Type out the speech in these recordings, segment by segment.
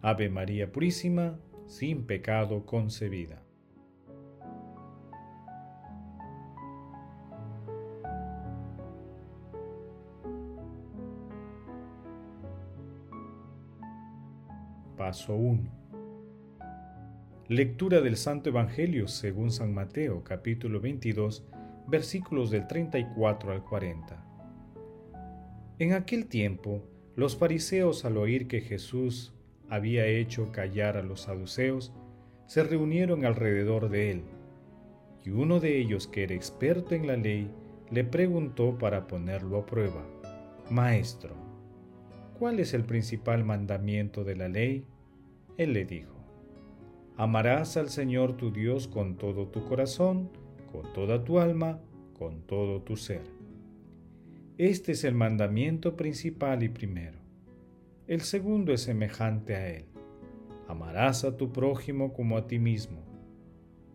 Ave María Purísima, sin pecado concebida. Paso 1. Lectura del Santo Evangelio según San Mateo capítulo 22 versículos del 34 al 40. En aquel tiempo, los fariseos al oír que Jesús había hecho callar a los saduceos, se reunieron alrededor de él, y uno de ellos, que era experto en la ley, le preguntó para ponerlo a prueba, Maestro, ¿cuál es el principal mandamiento de la ley? Él le dijo, Amarás al Señor tu Dios con todo tu corazón, con toda tu alma, con todo tu ser este es el mandamiento principal y primero. El segundo es semejante a él. Amarás a tu prójimo como a ti mismo.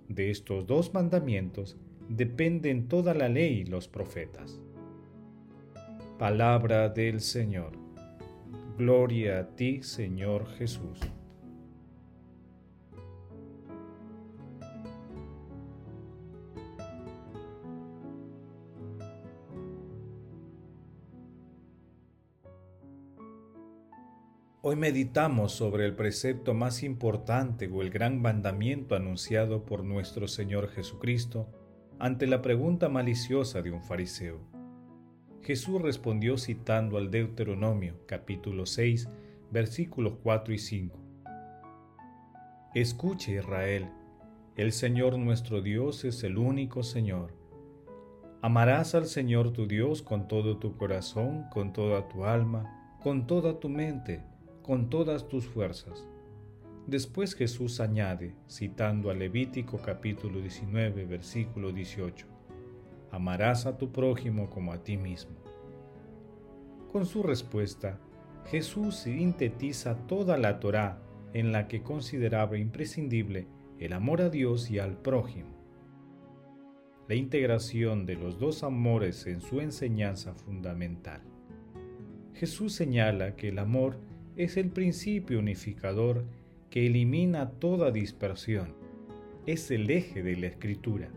De estos dos mandamientos dependen toda la ley y los profetas. Palabra del Señor. Gloria a ti, Señor Jesús. Hoy meditamos sobre el precepto más importante o el gran mandamiento anunciado por nuestro Señor Jesucristo ante la pregunta maliciosa de un fariseo. Jesús respondió citando al Deuteronomio capítulo 6 versículos 4 y 5. Escuche Israel, el Señor nuestro Dios es el único Señor. Amarás al Señor tu Dios con todo tu corazón, con toda tu alma, con toda tu mente con todas tus fuerzas. Después Jesús añade, citando a Levítico capítulo 19, versículo 18, Amarás a tu prójimo como a ti mismo. Con su respuesta, Jesús sintetiza toda la Torá en la que consideraba imprescindible el amor a Dios y al prójimo. La integración de los dos amores en su enseñanza fundamental. Jesús señala que el amor es el principio unificador que elimina toda dispersión. Es el eje de la escritura.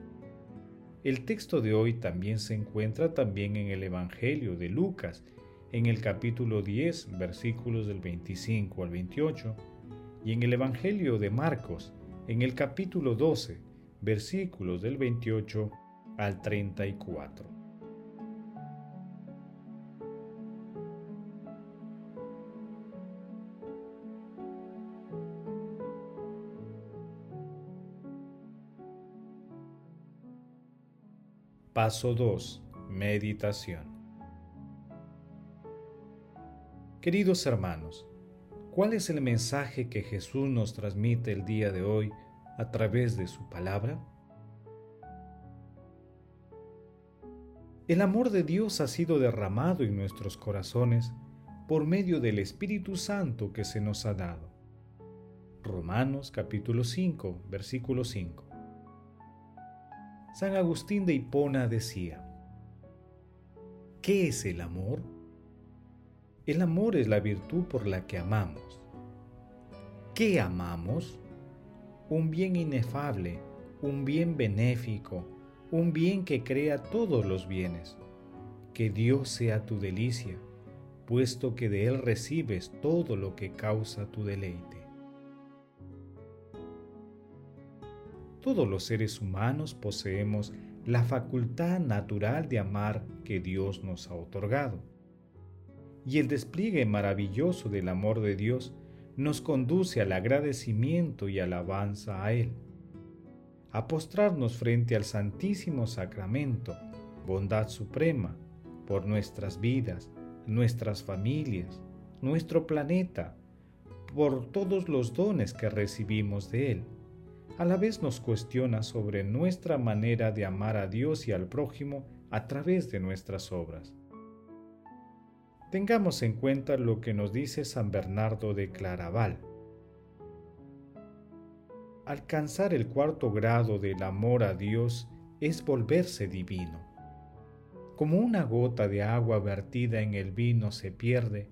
El texto de hoy también se encuentra también en el Evangelio de Lucas, en el capítulo 10, versículos del 25 al 28, y en el Evangelio de Marcos, en el capítulo 12, versículos del 28 al 34. Paso 2. Meditación. Queridos hermanos, ¿cuál es el mensaje que Jesús nos transmite el día de hoy a través de su palabra? El amor de Dios ha sido derramado en nuestros corazones por medio del Espíritu Santo que se nos ha dado. Romanos capítulo 5, versículo 5. San Agustín de Hipona decía, ¿qué es el amor? El amor es la virtud por la que amamos. ¿Qué amamos? Un bien inefable, un bien benéfico, un bien que crea todos los bienes. Que Dios sea tu delicia, puesto que de Él recibes todo lo que causa tu deleite. Todos los seres humanos poseemos la facultad natural de amar que Dios nos ha otorgado. Y el despliegue maravilloso del amor de Dios nos conduce al agradecimiento y alabanza a Él, a postrarnos frente al Santísimo Sacramento, bondad suprema, por nuestras vidas, nuestras familias, nuestro planeta, por todos los dones que recibimos de Él. A la vez nos cuestiona sobre nuestra manera de amar a Dios y al prójimo a través de nuestras obras. Tengamos en cuenta lo que nos dice San Bernardo de Claraval. Alcanzar el cuarto grado del amor a Dios es volverse divino. Como una gota de agua vertida en el vino se pierde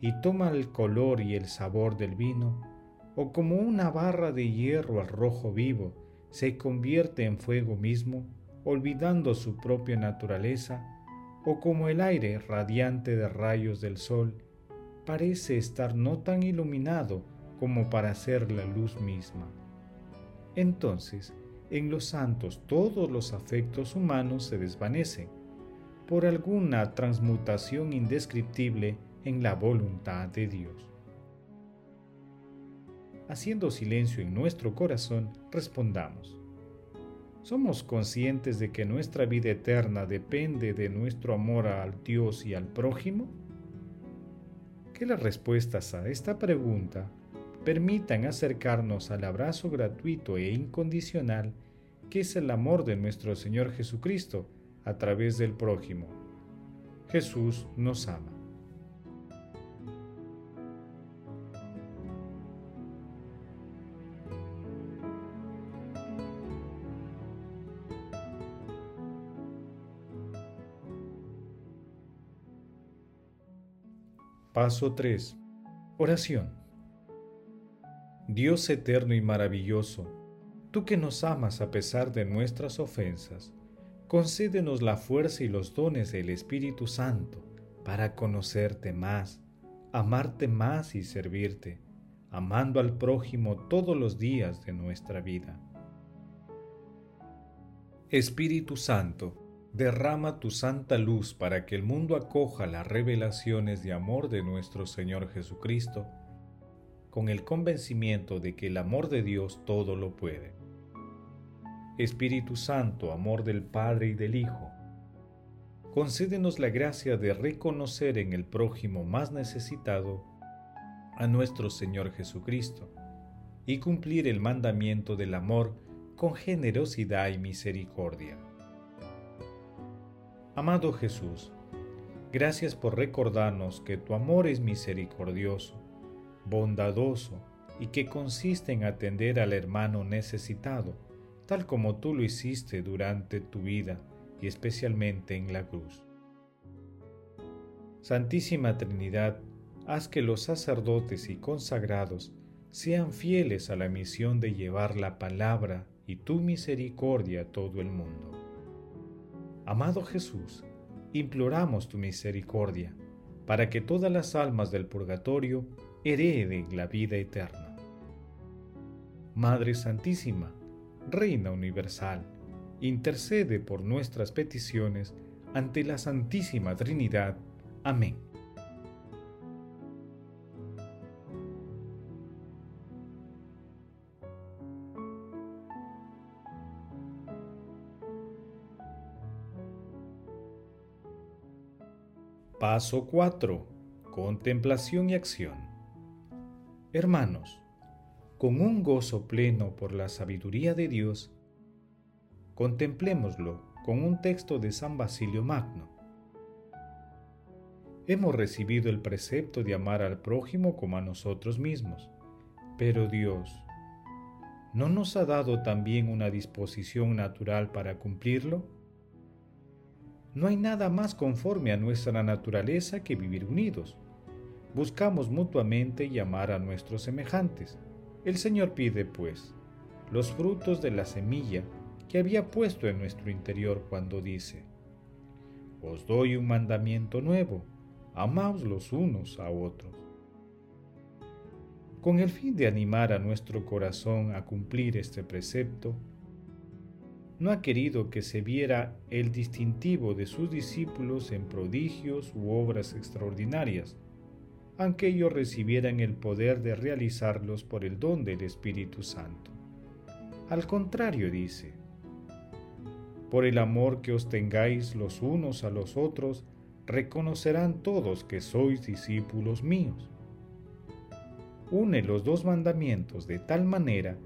y toma el color y el sabor del vino, o como una barra de hierro al rojo vivo se convierte en fuego mismo, olvidando su propia naturaleza, o como el aire radiante de rayos del sol, parece estar no tan iluminado como para ser la luz misma. Entonces, en los santos todos los afectos humanos se desvanecen por alguna transmutación indescriptible en la voluntad de Dios. Haciendo silencio en nuestro corazón, respondamos. ¿Somos conscientes de que nuestra vida eterna depende de nuestro amor al Dios y al prójimo? Que las respuestas a esta pregunta permitan acercarnos al abrazo gratuito e incondicional que es el amor de nuestro Señor Jesucristo a través del prójimo. Jesús nos ama. Paso 3. Oración. Dios eterno y maravilloso, tú que nos amas a pesar de nuestras ofensas, concédenos la fuerza y los dones del Espíritu Santo para conocerte más, amarte más y servirte, amando al prójimo todos los días de nuestra vida. Espíritu Santo, derrama tu santa luz para que el mundo acoja las revelaciones de amor de nuestro Señor Jesucristo, con el convencimiento de que el amor de Dios todo lo puede. Espíritu Santo, amor del Padre y del Hijo, concédenos la gracia de reconocer en el prójimo más necesitado a nuestro Señor Jesucristo y cumplir el mandamiento del amor con generosidad y misericordia. Amado Jesús, gracias por recordarnos que tu amor es misericordioso, bondadoso y que consiste en atender al hermano necesitado, tal como tú lo hiciste durante tu vida y especialmente en la cruz. Santísima Trinidad, haz que los sacerdotes y consagrados sean fieles a la misión de llevar la palabra y tu misericordia a todo el mundo. Amado Jesús, imploramos tu misericordia para que todas las almas del purgatorio hereden la vida eterna. Madre Santísima, Reina Universal, intercede por nuestras peticiones ante la Santísima Trinidad. Amén. Paso 4. Contemplación y acción. Hermanos, con un gozo pleno por la sabiduría de Dios, contemplémoslo con un texto de San Basilio Magno. Hemos recibido el precepto de amar al prójimo como a nosotros mismos, pero Dios, ¿no nos ha dado también una disposición natural para cumplirlo? No hay nada más conforme a nuestra naturaleza que vivir unidos. Buscamos mutuamente llamar a nuestros semejantes. El Señor pide, pues, los frutos de la semilla que había puesto en nuestro interior cuando dice, Os doy un mandamiento nuevo, amaos los unos a otros. Con el fin de animar a nuestro corazón a cumplir este precepto, no ha querido que se viera el distintivo de sus discípulos en prodigios u obras extraordinarias, aunque ellos recibieran el poder de realizarlos por el don del Espíritu Santo. Al contrario dice, por el amor que os tengáis los unos a los otros, reconocerán todos que sois discípulos míos. une los dos mandamientos de tal manera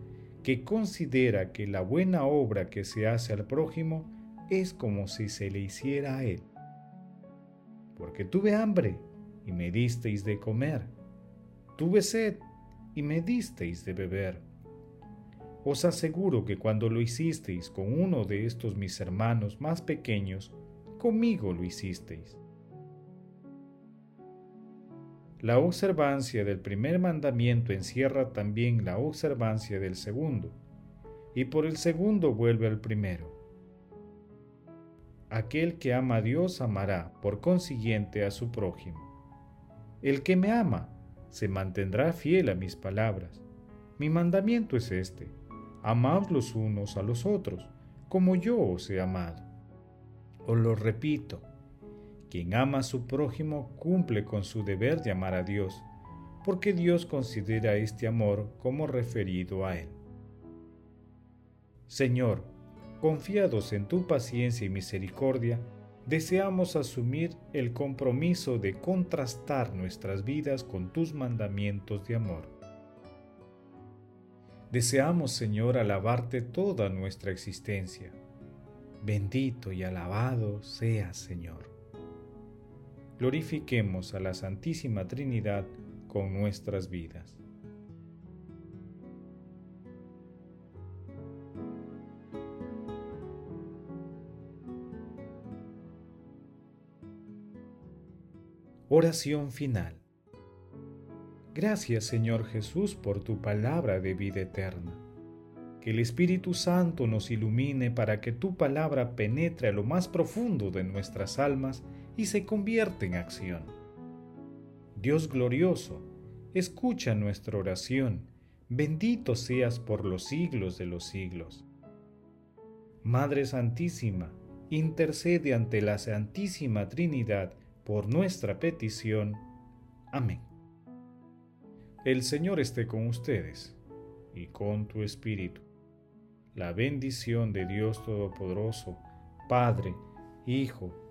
que considera que la buena obra que se hace al prójimo es como si se le hiciera a él. Porque tuve hambre y me disteis de comer, tuve sed y me disteis de beber. Os aseguro que cuando lo hicisteis con uno de estos mis hermanos más pequeños, conmigo lo hicisteis. La observancia del primer mandamiento encierra también la observancia del segundo, y por el segundo vuelve al primero. Aquel que ama a Dios amará, por consiguiente, a su prójimo. El que me ama se mantendrá fiel a mis palabras. Mi mandamiento es este, amad los unos a los otros, como yo os he amado. Os lo repito, quien ama a su prójimo cumple con su deber de amar a Dios, porque Dios considera este amor como referido a Él. Señor, confiados en tu paciencia y misericordia, deseamos asumir el compromiso de contrastar nuestras vidas con tus mandamientos de amor. Deseamos, Señor, alabarte toda nuestra existencia. Bendito y alabado seas, Señor. Glorifiquemos a la Santísima Trinidad con nuestras vidas. Oración final. Gracias Señor Jesús por tu palabra de vida eterna. Que el Espíritu Santo nos ilumine para que tu palabra penetre a lo más profundo de nuestras almas y se convierta en acción. Dios glorioso, escucha nuestra oración, bendito seas por los siglos de los siglos. Madre Santísima, intercede ante la Santísima Trinidad, por nuestra petición. Amén. El Señor esté con ustedes y con tu espíritu. La bendición de Dios Todopoderoso, Padre, Hijo